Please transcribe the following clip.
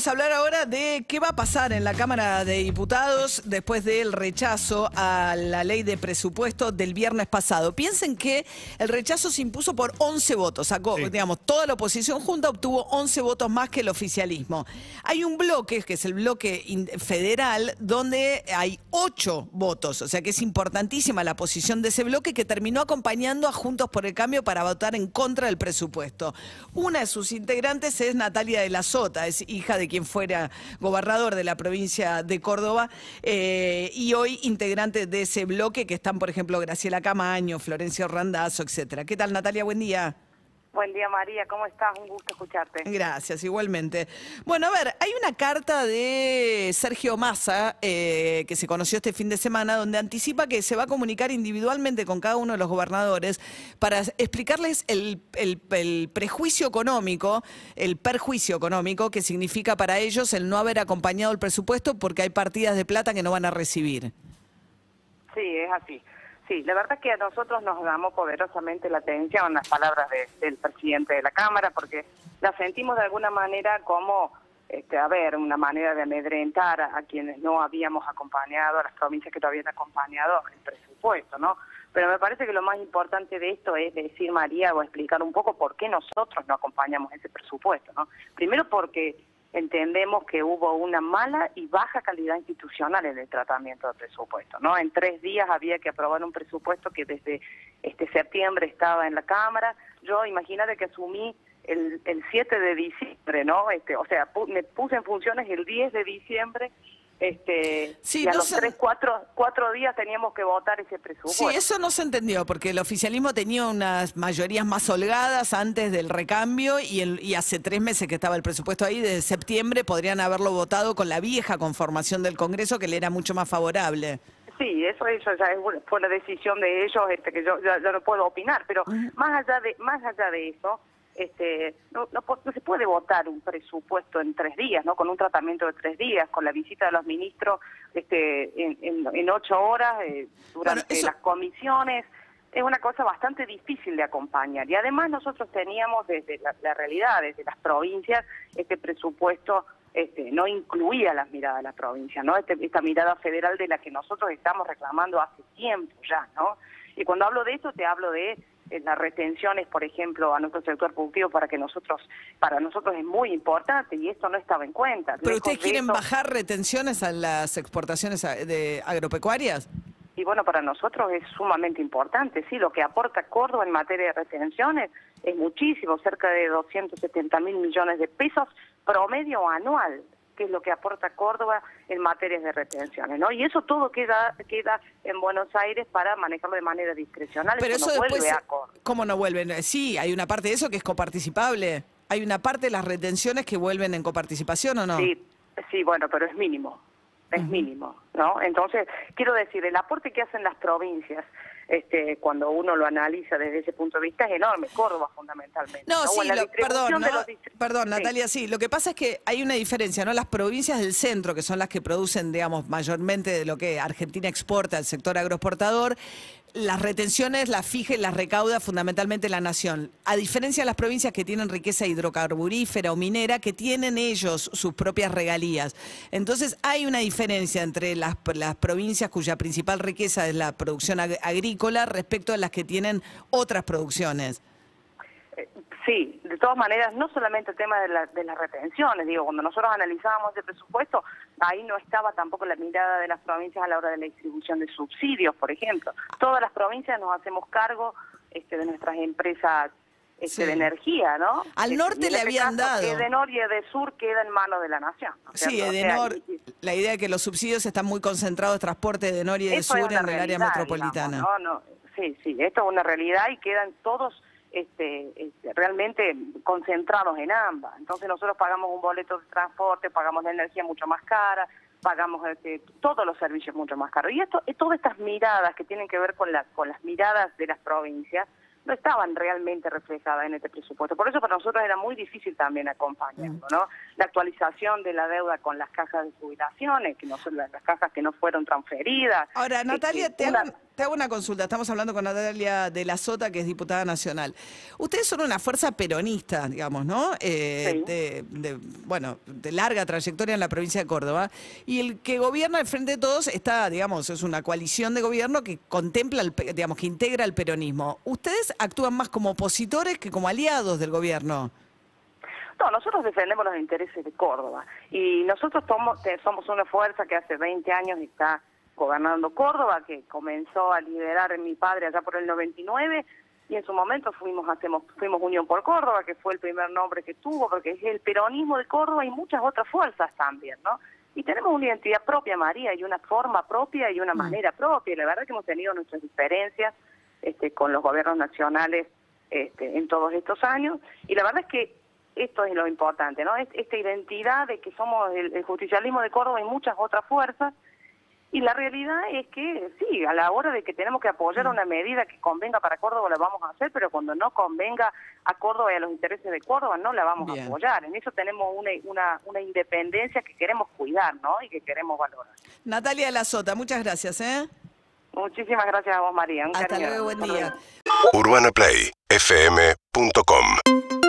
Vamos a hablar ahora de qué va a pasar en la Cámara de Diputados después del rechazo a la ley de presupuesto del viernes pasado. Piensen que el rechazo se impuso por 11 votos. Sacó, digamos, toda la oposición junta obtuvo 11 votos más que el oficialismo. Hay un bloque, que es el bloque federal, donde hay 8 votos. O sea que es importantísima la posición de ese bloque que terminó acompañando a Juntos por el Cambio para votar en contra del presupuesto. Una de sus integrantes es Natalia de la Sota, es hija de quien fuera gobernador de la provincia de Córdoba eh, y hoy integrante de ese bloque que están, por ejemplo, Graciela Camaño, Florencio Randazzo, etcétera. ¿Qué tal, Natalia? Buen día. Buen día, María. ¿Cómo estás? Un gusto escucharte. Gracias, igualmente. Bueno, a ver, hay una carta de Sergio Massa eh, que se conoció este fin de semana donde anticipa que se va a comunicar individualmente con cada uno de los gobernadores para explicarles el, el- el prejuicio económico, el perjuicio económico que significa para ellos el no haber acompañado el presupuesto porque hay partidas de plata que no van a recibir. Sí, es así. Sí, la verdad que a nosotros nos llamó poderosamente la atención las palabras de- del presidente de la Cámara porque las sentimos de alguna manera como, este, a ver, una manera de amedrentar a, a quienes no habíamos acompañado, a las provincias que no habían acompañado el presupuesto, ¿no? Pero me parece que lo más importante de esto es decir, María, o explicar un poco por qué nosotros no acompañamos ese presupuesto, ¿no? Primero porque entendemos que hubo una mala y baja calidad institucional en el tratamiento del presupuesto, ¿no? En tres días había que aprobar un presupuesto que desde este septiembre estaba en la Cámara. Yo, imagínate que asumí el, el 7 de diciembre, ¿no? Este, o sea, pu- me puse en funciones el 10 de diciembre, este, Sí, y a no los tres, cuatro, cuatro días teníamos que votar ese Sí, presupuesto. eso no se entendió, porque el oficialismo tenía unas mayorías más holgadas antes del recambio y, el- y hace tres meses que estaba el presupuesto ahí, desde septiembre podrían haberlo votado con la vieja conformación del Congreso que le era mucho más favorable. Sí, eso, eso ya es fue una decisión de ellos este, que yo ya, ya no puedo opinar, pero más allá de más allá de eso, este, no, no, no se puede votar un presupuesto en tres días, no, con un tratamiento de tres días, con la visita de los ministros, este, en, en, en ocho horas eh, durante Bueno, eso- las comisiones. Es una cosa bastante difícil de acompañar y además nosotros teníamos desde la, la realidad, desde las provincias, este presupuesto este, no incluía las miradas de la provincia, ¿no? Este- esta mirada federal de la que nosotros estamos reclamando hace tiempo ya, ¿no? Y cuando hablo de esto te hablo de eh, las retenciones, por ejemplo, a nuestro sector productivo para que nosotros, para nosotros es muy importante y esto no estaba en cuenta. ¿Pero ustedes de quieren eso- bajar retenciones a las exportaciones de agropecuarias? Y bueno, para nosotros es sumamente importante, sí, lo que aporta Córdoba en materia de retenciones es muchísimo, cerca de 270 mil millones de pesos promedio anual, que es lo que aporta Córdoba en materias de retenciones, ¿no? Y eso todo queda queda en Buenos Aires para manejarlo de manera discrecional, Pero eso, no después, vuelve a Córdoba. ¿cómo no vuelven? Sí, hay una parte de eso que es coparticipable. Hay una parte de las retenciones que vuelven en coparticipación o no? Sí, sí, bueno, pero es mínimo, es mínimo, ¿no? Entonces, quiero decir, el aporte que hacen las provincias, este, cuando uno lo analiza desde ese punto de vista, es enorme, Córdoba fundamentalmente. No, sí, lo- perdón, ¿no? perdón, Sí. Natalia, sí. Lo que pasa es que hay una diferencia, ¿no? Las provincias del centro, que son las que producen, digamos, mayormente de lo que Argentina exporta al sector agroexportador, las retenciones las fija y las recauda fundamentalmente la nación. A diferencia de las provincias que tienen riqueza hidrocarburífera o minera, que tienen ellos sus propias regalías. Entonces hay una diferencia entre las, provincias cuya principal riqueza es la producción ag- agrícola respecto a las que tienen otras producciones. Eh, Sí, de todas maneras, no solamente el tema de, la- de las retenciones, digo, cuando nosotros analizábamos el presupuesto, ahí no estaba tampoco la mirada de las provincias a la hora de la distribución de subsidios, por ejemplo. Todas las provincias nos hacemos cargo este, de nuestras empresas este, Sí. de energía, ¿no? Al Este, norte le este habían caso, dado. Edenor y Edesur queda en manos de la nación. ¿no es Sí? O sea, Edenor, y- la idea de que los subsidios están muy concentrados, transporte de Edenor y de eso es Sur una en el área metropolitana. digamos, ¿no? No, sí, sí, esto es una realidad y quedan todos este, este, realmente concentrados en ambas. Entonces nosotros pagamos un boleto de transporte, pagamos la energía mucho más cara, pagamos este, todos los servicios mucho más caros. Y esto, eh, todas estas miradas que tienen que ver con, la, con las miradas de las provincias, no estaban realmente reflejadas en este presupuesto. Por eso para nosotros era muy difícil también acompañarlo, ¿no? La actualización de la deuda con las cajas de jubilaciones, que no son las, las cajas que no fueron transferidas. Ahora, Natalia, te una- hago, te hago una consulta. Estamos hablando con Natalia de la Sota, que es diputada nacional. Ustedes son una fuerza peronista, digamos, ¿no? Eh, Sí. de, de, bueno, de larga trayectoria en la provincia de Córdoba. Y el que gobierna al frente de todos está, digamos, es una coalición de gobierno que contempla, el, digamos, que integra el peronismo. ¿Ustedes actúan más como opositores que como aliados del gobierno? No, nosotros defendemos los intereses de Córdoba y nosotros somos, somos una fuerza que hace 20 años está gobernando Córdoba, que comenzó a liderar mi padre allá por el 99 y en su momento fuimos hacemos fuimos Unión por Córdoba, que fue el primer nombre que tuvo, porque es el peronismo de Córdoba y muchas otras fuerzas también, ¿no? Y tenemos una identidad propia, María, y una forma propia y una manera propia. Y la verdad que hemos tenido nuestras diferencias este, con los gobiernos nacionales este, en todos estos años. Y la verdad es que esto es lo importante, ¿no? Es- Esta identidad de que somos el, el justicialismo de Córdoba y muchas otras fuerzas. Y la realidad es que sí, a la hora de que tenemos que apoyar una medida que convenga para Córdoba la vamos a hacer, pero cuando no convenga a Córdoba y a los intereses de Córdoba no la vamos Bien. a apoyar. En eso tenemos una, una, una independencia que queremos cuidar, ¿no? Y que queremos valorar. Natalia de la Sota, muchas gracias, ¿eh? Muchísimas gracias a vos, María. Un Hasta cariño. luego, buen día. UrbanaPlayFM.com